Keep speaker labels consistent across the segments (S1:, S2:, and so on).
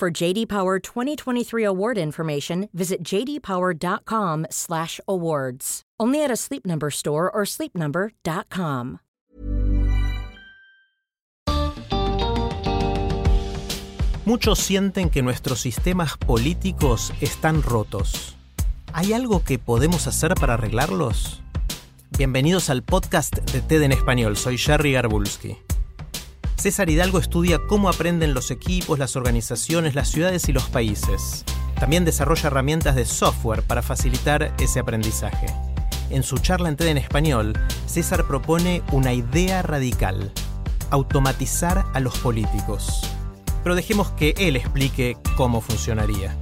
S1: For JD Power 2023 award information, visit jdpower.com/awards. Only at a Sleep Number store or sleepnumber.com.
S2: Muchos sienten que nuestros sistemas políticos están rotos. ¿Hay algo que podemos hacer para arreglarlos? Bienvenidos al podcast de TED en español. Soy Jerry Garbulski. César Hidalgo estudia cómo aprenden los equipos, las organizaciones, las ciudades y los países. También desarrolla herramientas de software para facilitar ese aprendizaje. En su charla en en español, César propone una idea radical, automatizar a los políticos. Pero dejemos que él explique cómo funcionaría.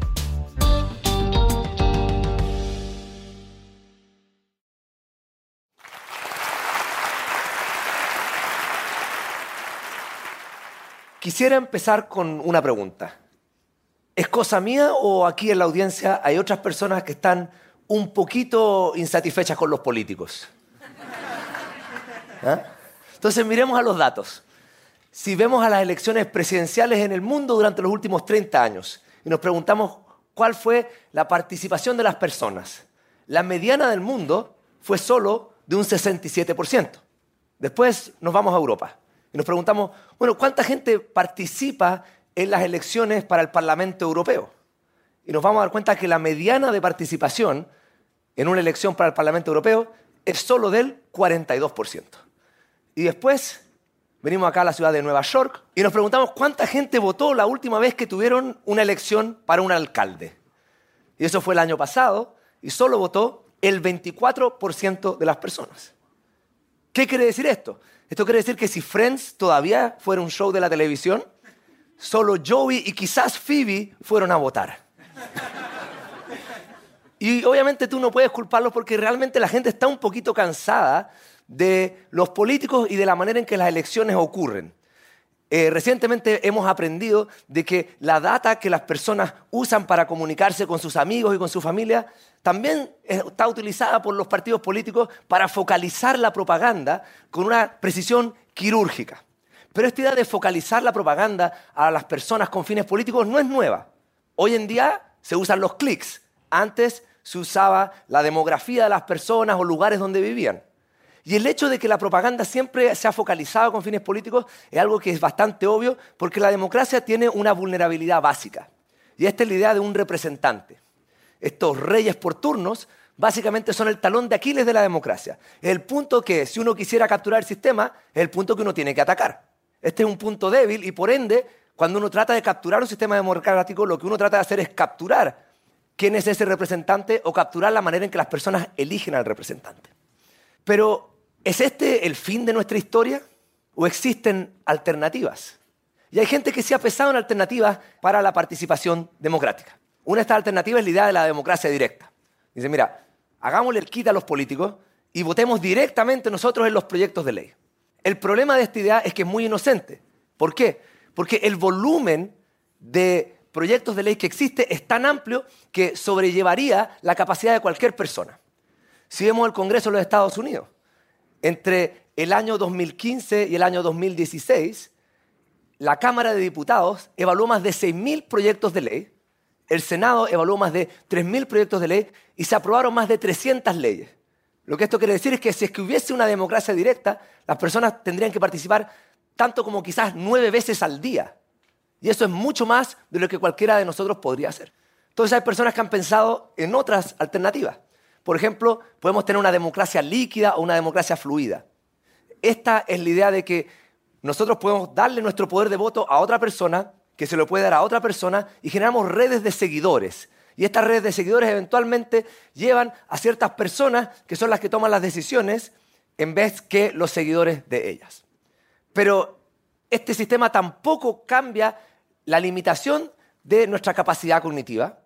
S3: Quisiera empezar con una pregunta. ¿Es cosa mía o aquí en la audiencia hay otras personas que están un poquito insatisfechas con los políticos? ¿Ah? Entonces miremos a los datos. Si vemos a las elecciones presidenciales en el mundo durante los últimos 30 años y nos preguntamos cuál fue la participación de las personas, la mediana del mundo fue solo de un 67%. Después nos vamos a Europa nos preguntamos, bueno, ¿cuánta gente participa en las elecciones para el Parlamento Europeo? Y nos vamos a dar cuenta que la mediana de participación en una elección para el Parlamento Europeo es solo del 42%. Y después venimos acá a la ciudad de Nueva York y nos preguntamos cuánta gente votó la última vez que tuvieron una elección para un alcalde. Y eso fue el año pasado y solo votó el 24% de las personas. ¿Qué quiere decir esto? Esto quiere decir que si Friends todavía fuera un show de la televisión, solo Joey y quizás Phoebe fueron a votar. Y obviamente tú no puedes culparlos porque realmente la gente está un poquito cansada de los políticos y de la manera en que las elecciones ocurren. Eh, recientemente hemos aprendido de que la data que las personas usan para comunicarse con sus amigos y con su familia también está utilizada por los partidos políticos para focalizar la propaganda con una precisión quirúrgica. Pero esta idea de focalizar la propaganda a las personas con fines políticos no es nueva. Hoy en día se usan los clics. Antes se usaba la demografía de las personas o lugares donde vivían. Y el hecho de que la propaganda siempre se ha focalizado con fines políticos es algo que es bastante obvio porque la democracia tiene una vulnerabilidad básica. Y esta es la idea de un representante. Estos reyes por turnos básicamente son el talón de Aquiles de la democracia. El punto que si uno quisiera capturar el sistema, es el punto que uno tiene que atacar. Este es un punto débil y por ende, cuando uno trata de capturar un sistema democrático, lo que uno trata de hacer es capturar quién es ese representante o capturar la manera en que las personas eligen al representante. Pero ¿Es este el fin de nuestra historia o existen alternativas? Y hay gente que se ha pesado en alternativas para la participación democrática. Una de estas alternativas es la idea de la democracia directa. Dice, mira, hagámosle el quita a los políticos y votemos directamente nosotros en los proyectos de ley. El problema de esta idea es que es muy inocente. ¿Por qué? Porque el volumen de proyectos de ley que existe es tan amplio que sobrellevaría la capacidad de cualquier persona. Si vemos el Congreso de los Estados Unidos, entre el año 2015 y el año 2016, la Cámara de Diputados evaluó más de 6.000 proyectos de ley, el Senado evaluó más de 3.000 proyectos de ley y se aprobaron más de 300 leyes. Lo que esto quiere decir es que si es que hubiese una democracia directa, las personas tendrían que participar tanto como quizás nueve veces al día. Y eso es mucho más de lo que cualquiera de nosotros podría hacer. Entonces hay personas que han pensado en otras alternativas. Por ejemplo, podemos tener una democracia líquida o una democracia fluida. Esta es la idea de que nosotros podemos darle nuestro poder de voto a otra persona, que se lo puede dar a otra persona, y generamos redes de seguidores. Y estas redes de seguidores eventualmente llevan a ciertas personas que son las que toman las decisiones en vez que los seguidores de ellas. Pero este sistema tampoco cambia la limitación de nuestra capacidad cognitiva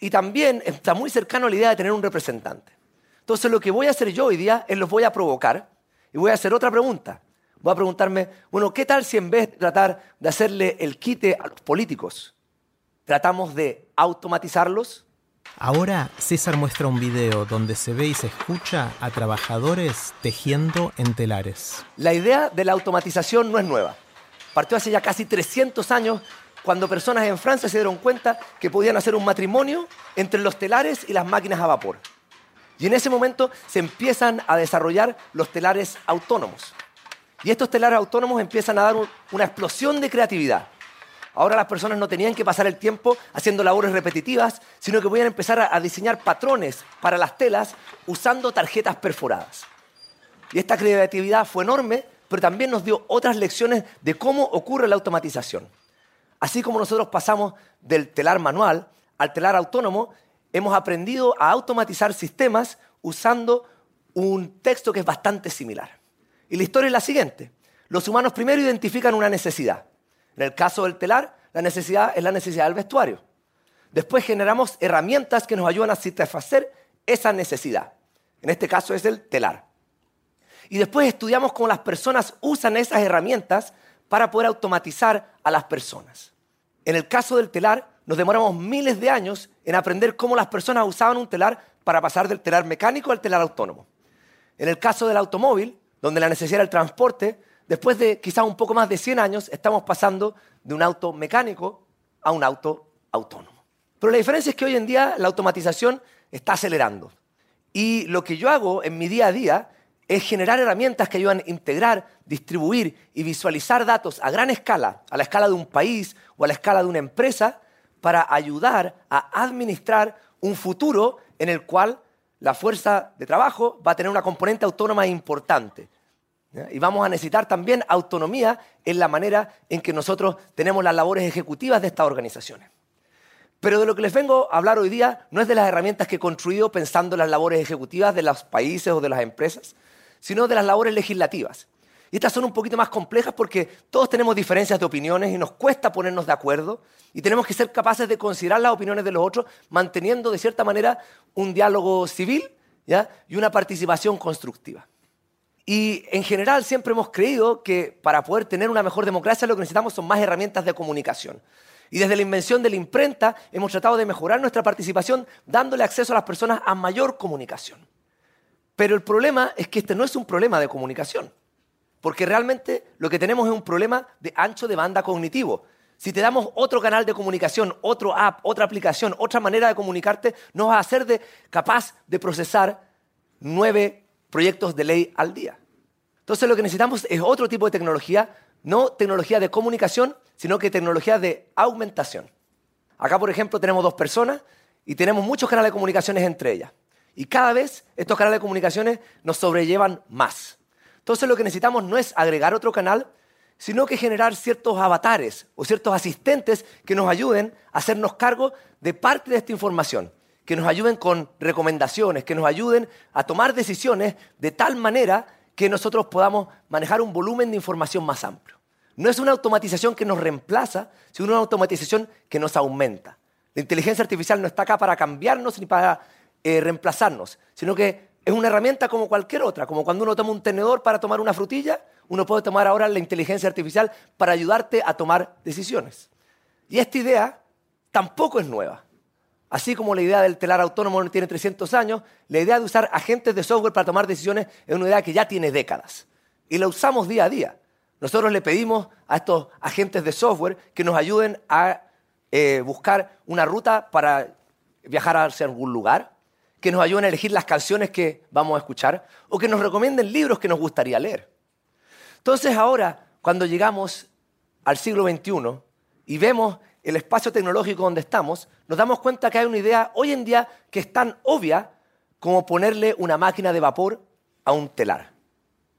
S3: y también está muy cercano a la idea de tener un representante. Entonces lo que voy a hacer yo hoy día es los voy a provocar y voy a hacer otra pregunta. Voy a preguntarme, bueno, ¿qué tal si en vez de tratar de hacerle el quite a los políticos, tratamos de automatizarlos?
S2: Ahora César muestra un video donde se ve y se escucha a trabajadores tejiendo en telares.
S3: La idea de la automatización no es nueva. Partió hace ya casi 300 años cuando personas en Francia se dieron cuenta que podían hacer un matrimonio entre los telares y las máquinas a vapor. Y en ese momento se empiezan a desarrollar los telares autónomos. Y estos telares autónomos empiezan a dar una explosión de creatividad. Ahora las personas no tenían que pasar el tiempo haciendo labores repetitivas, sino que podían empezar a diseñar patrones para las telas usando tarjetas perforadas. Y esta creatividad fue enorme, pero también nos dio otras lecciones de cómo ocurre la automatización. Así como nosotros pasamos del telar manual al telar autónomo, hemos aprendido a automatizar sistemas usando un texto que es bastante similar. Y la historia es la siguiente. Los humanos primero identifican una necesidad. En el caso del telar, la necesidad es la necesidad del vestuario. Después generamos herramientas que nos ayudan a satisfacer esa necesidad. En este caso es el telar. Y después estudiamos cómo las personas usan esas herramientas para poder automatizar a las personas. En el caso del telar, nos demoramos miles de años en aprender cómo las personas usaban un telar para pasar del telar mecánico al telar autónomo. En el caso del automóvil, donde la necesidad era el transporte, después de quizás un poco más de 100 años, estamos pasando de un auto mecánico a un auto autónomo. Pero la diferencia es que hoy en día la automatización está acelerando. Y lo que yo hago en mi día a día es generar herramientas que ayudan a integrar, distribuir y visualizar datos a gran escala, a la escala de un país o a la escala de una empresa, para ayudar a administrar un futuro en el cual la fuerza de trabajo va a tener una componente autónoma importante. Y vamos a necesitar también autonomía en la manera en que nosotros tenemos las labores ejecutivas de estas organizaciones. Pero de lo que les vengo a hablar hoy día no es de las herramientas que he construido pensando en las labores ejecutivas de los países o de las empresas, sino de las labores legislativas. Y estas son un poquito más complejas porque todos tenemos diferencias de opiniones y nos cuesta ponernos de acuerdo y tenemos que ser capaces de considerar las opiniones de los otros manteniendo de cierta manera un diálogo civil y una participación constructiva. Y en general siempre hemos creído que para poder tener una mejor democracia lo que necesitamos son más herramientas de comunicación. Y desde la invención de la imprenta hemos tratado de mejorar nuestra participación dándole acceso a las personas a mayor comunicación. Pero el problema es que este no es un problema de comunicación, porque realmente lo que tenemos es un problema de ancho de banda cognitivo. Si te damos otro canal de comunicación, otro app, otra aplicación, otra manera de comunicarte, nos va a hacer de, capaz de procesar nueve proyectos de ley al día. Entonces lo que necesitamos es otro tipo de tecnología, no tecnología de comunicación, sino que tecnología de aumentación. Acá, por ejemplo, tenemos dos personas y tenemos muchos canales de comunicaciones entre ellas. Y cada vez estos canales de comunicaciones nos sobrellevan más. Entonces lo que necesitamos no es agregar otro canal, sino que generar ciertos avatares o ciertos asistentes que nos ayuden a hacernos cargo de parte de esta información, que nos ayuden con recomendaciones, que nos ayuden a tomar decisiones de tal manera que nosotros podamos manejar un volumen de información más amplio. No es una automatización que nos reemplaza, sino una automatización que nos aumenta. La inteligencia artificial no está acá para cambiarnos ni para eh, reemplazarnos, sino que es una herramienta como cualquier otra, como cuando uno toma un tenedor para tomar una frutilla, uno puede tomar ahora la inteligencia artificial para ayudarte a tomar decisiones. Y esta idea tampoco es nueva. Así como la idea del telar autónomo no tiene 300 años, la idea de usar agentes de software para tomar decisiones es una idea que ya tiene décadas. Y la usamos día a día. Nosotros le pedimos a estos agentes de software que nos ayuden a eh, buscar una ruta para viajar hacia algún lugar, que nos ayuden a elegir las canciones que vamos a escuchar o que nos recomienden libros que nos gustaría leer. Entonces ahora, cuando llegamos al siglo XXI y vemos el espacio tecnológico donde estamos, nos damos cuenta que hay una idea hoy en día que es tan obvia como ponerle una máquina de vapor a un telar.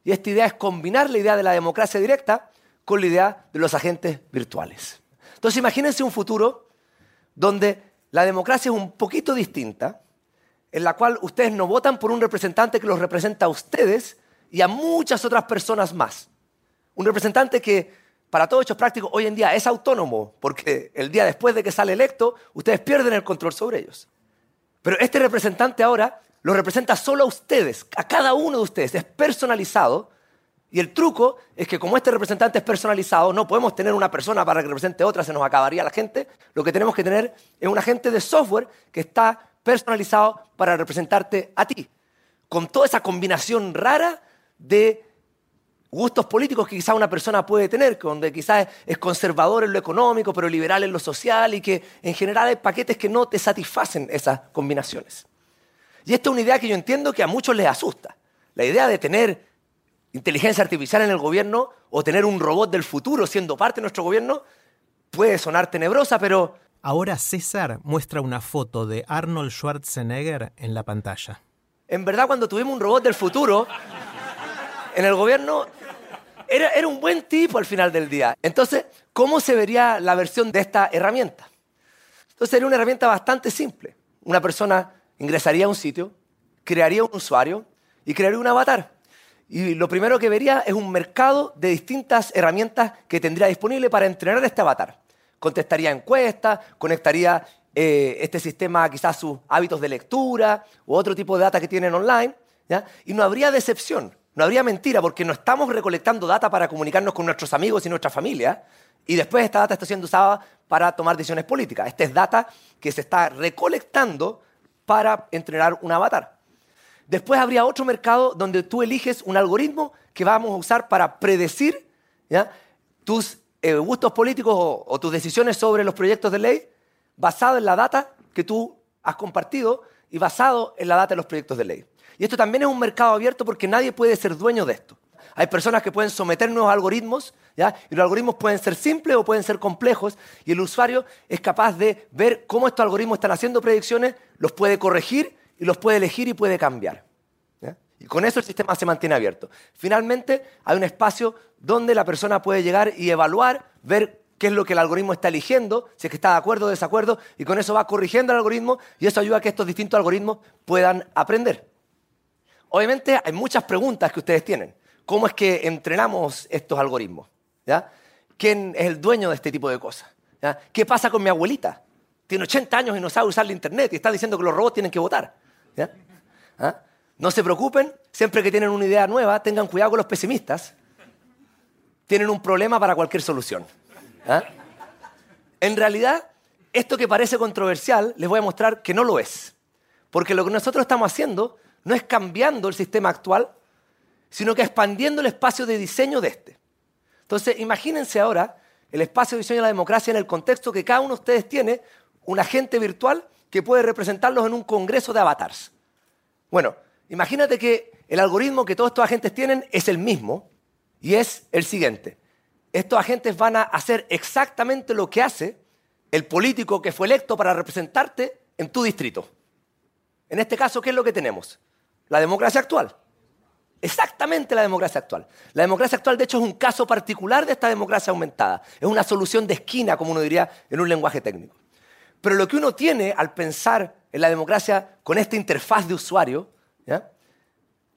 S3: Y esta idea es combinar la idea de la democracia directa con la idea de los agentes virtuales. Entonces imagínense un futuro donde la democracia es un poquito distinta, en la cual ustedes no votan por un representante que los representa a ustedes y a muchas otras personas más. Un representante que para todos hechos prácticos, hoy en día es autónomo, porque el día después de que sale electo, ustedes pierden el control sobre ellos. Pero este representante ahora lo representa solo a ustedes, a cada uno de ustedes, es personalizado. Y el truco es que como este representante es personalizado, no podemos tener una persona para que represente otra, se nos acabaría la gente. Lo que tenemos que tener es un agente de software que está personalizado para representarte a ti, con toda esa combinación rara de gustos políticos que quizás una persona puede tener, donde quizás es conservador en lo económico, pero liberal en lo social, y que en general hay paquetes que no te satisfacen esas combinaciones. Y esta es una idea que yo entiendo que a muchos les asusta. La idea de tener inteligencia artificial en el gobierno o tener un robot del futuro siendo parte de nuestro gobierno puede sonar tenebrosa, pero...
S2: Ahora César muestra una foto de Arnold Schwarzenegger en la pantalla.
S3: En verdad, cuando tuvimos un robot del futuro en el gobierno, era, era un buen tipo al final del día. Entonces, ¿cómo se vería la versión de esta herramienta? Entonces, sería una herramienta bastante simple. Una persona ingresaría a un sitio, crearía un usuario y crearía un avatar. Y lo primero que vería es un mercado de distintas herramientas que tendría disponible para entrenar este avatar. Contestaría encuestas, conectaría eh, este sistema quizás sus hábitos de lectura u otro tipo de data que tienen online, y no habría decepción, no habría mentira, porque no estamos recolectando data para comunicarnos con nuestros amigos y nuestra familia, y después esta data está siendo usada para tomar decisiones políticas. Esta es data que se está recolectando para entrenar un avatar. Después habría otro mercado donde tú eliges un algoritmo que vamos a usar para predecir tus eh, gustos políticos o, tus decisiones sobre los proyectos de ley basado en la data que tú has compartido y basado en la data de los proyectos de ley. Y esto también es un mercado abierto porque nadie puede ser dueño de esto. Hay personas que pueden someter nuevos algoritmos, ¿ya? y los algoritmos pueden ser simples o pueden ser complejos, y el usuario es capaz de ver cómo estos algoritmos están haciendo predicciones, los puede corregir y los puede elegir y puede cambiar. Y con eso el sistema se mantiene abierto. Finalmente, hay un espacio donde la persona puede llegar y evaluar, ver qué es lo que el algoritmo está eligiendo, si es que está de acuerdo o desacuerdo, y con eso va corrigiendo el algoritmo y eso ayuda a que estos distintos algoritmos puedan aprender. Obviamente hay muchas preguntas que ustedes tienen. ¿Cómo es que entrenamos estos algoritmos? ¿Quién es el dueño de este tipo de cosas? ¿Qué pasa con mi abuelita? Tiene 80 años y no sabe usar el Internet y está diciendo que los robots tienen que votar. ¿Ah? No se preocupen, siempre que tienen una idea nueva, tengan cuidado con los pesimistas. Tienen un problema para cualquier solución. ¿ah? En realidad, esto que parece controversial, les voy a mostrar que no lo es. Porque lo que nosotros estamos haciendo no es cambiando el sistema actual, sino que expandiendo el espacio de diseño de este. Entonces, imagínense ahora el espacio de diseño de la democracia en el contexto que cada uno de ustedes tiene un agente virtual que puede representarlos en un congreso de avatars. Bueno, imagínate que el algoritmo que todos estos agentes tienen es el mismo y es el siguiente estos agentes van a hacer exactamente lo que hace el político que fue electo para representarte en tu distrito. En este caso, ¿qué es lo que tenemos? La democracia actual. Exactamente la democracia actual. La democracia actual, de hecho, es un caso particular de esta democracia aumentada. Es una solución de esquina, como uno diría en un lenguaje técnico. Pero lo que uno tiene al pensar en la democracia con esta interfaz de usuario,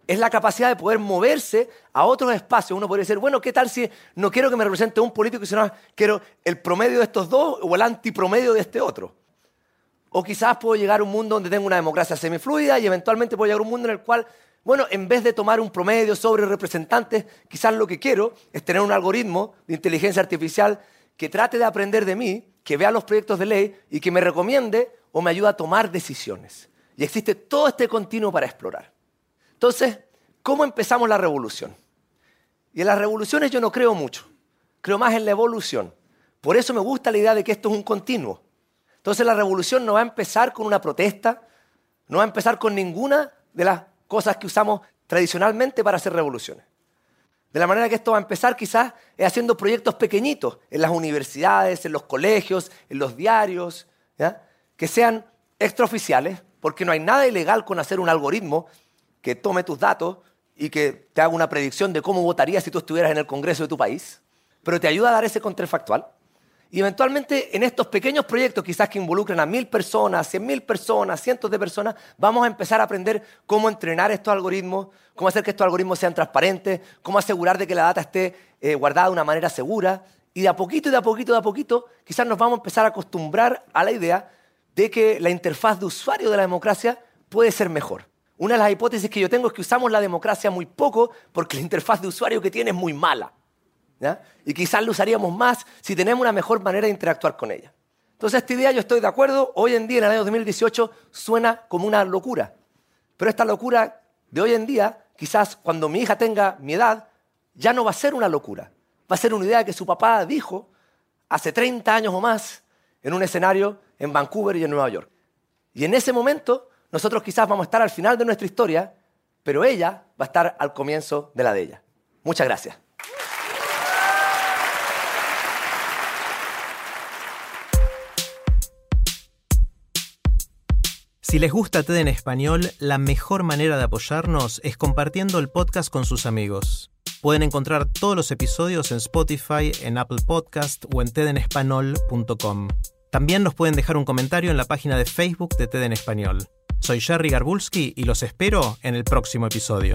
S3: es la capacidad de poder moverse a otros espacios. Uno podría decir, bueno, ¿qué tal si no quiero que me represente un político, sino quiero el promedio de estos dos o el antipromedio de este otro? O quizás puedo llegar a un mundo donde tengo una democracia semifluida y eventualmente puedo llegar a un mundo en el cual, bueno, en vez de tomar un promedio sobre representantes, quizás lo que quiero es tener un algoritmo de inteligencia artificial que trate de aprender de mí, que vea los proyectos de ley y que me recomiende o me ayude a tomar decisiones. Y existe todo este continuo para explorar. Entonces, ¿cómo empezamos la revolución? Y en las revoluciones yo no creo mucho, creo más en la evolución. Por eso me gusta la idea de que esto es un continuo. Entonces la revolución no va a empezar con una protesta, no va a empezar con ninguna de las cosas que usamos tradicionalmente para hacer revoluciones. De la manera que esto va a empezar quizás es haciendo proyectos pequeñitos en las universidades, en los colegios, en los diarios, que sean extraoficiales, porque no hay nada ilegal con hacer un algoritmo que tome tus datos y que te haga una predicción de cómo votarías si tú estuvieras en el Congreso de tu país, pero te ayuda a dar ese contrafactual. Y eventualmente en estos pequeños proyectos, quizás que involucren a mil personas, cien mil personas, cientos de personas, vamos a empezar a aprender cómo entrenar estos algoritmos, cómo hacer que estos algoritmos sean transparentes, cómo asegurar de que la data esté eh, guardada de una manera segura Y de a poquito, de a poquito, de a poquito, quizás nos vamos a empezar a acostumbrar a la idea de que la interfaz de usuario de la democracia puede ser mejor. Una de las hipótesis que yo tengo es que usamos la democracia muy poco porque la interfaz de usuario que tiene es muy mala. Y quizás la usaríamos más si tenemos una mejor manera de interactuar con ella. Entonces, esta idea yo estoy de acuerdo. Hoy en día, en el año 2018, suena como una locura. Pero esta locura de hoy en día, quizás cuando mi hija tenga mi edad, ya no va a ser una locura. Va a ser una idea que su papá dijo hace 30 años o más en un escenario en Vancouver y en Nueva York. Y en ese momento, nosotros quizás vamos a estar al final de nuestra historia, pero ella va a estar al comienzo de la de ella. Muchas gracias.
S2: Si les gusta TED en español, la mejor manera de apoyarnos es compartiendo el podcast con sus amigos. Pueden encontrar todos los episodios en Spotify, en Apple Podcast o en tedenespanol.com. También nos pueden dejar un comentario en la página de Facebook de TED en español. Soy Jerry Garbulski y los espero en el próximo episodio.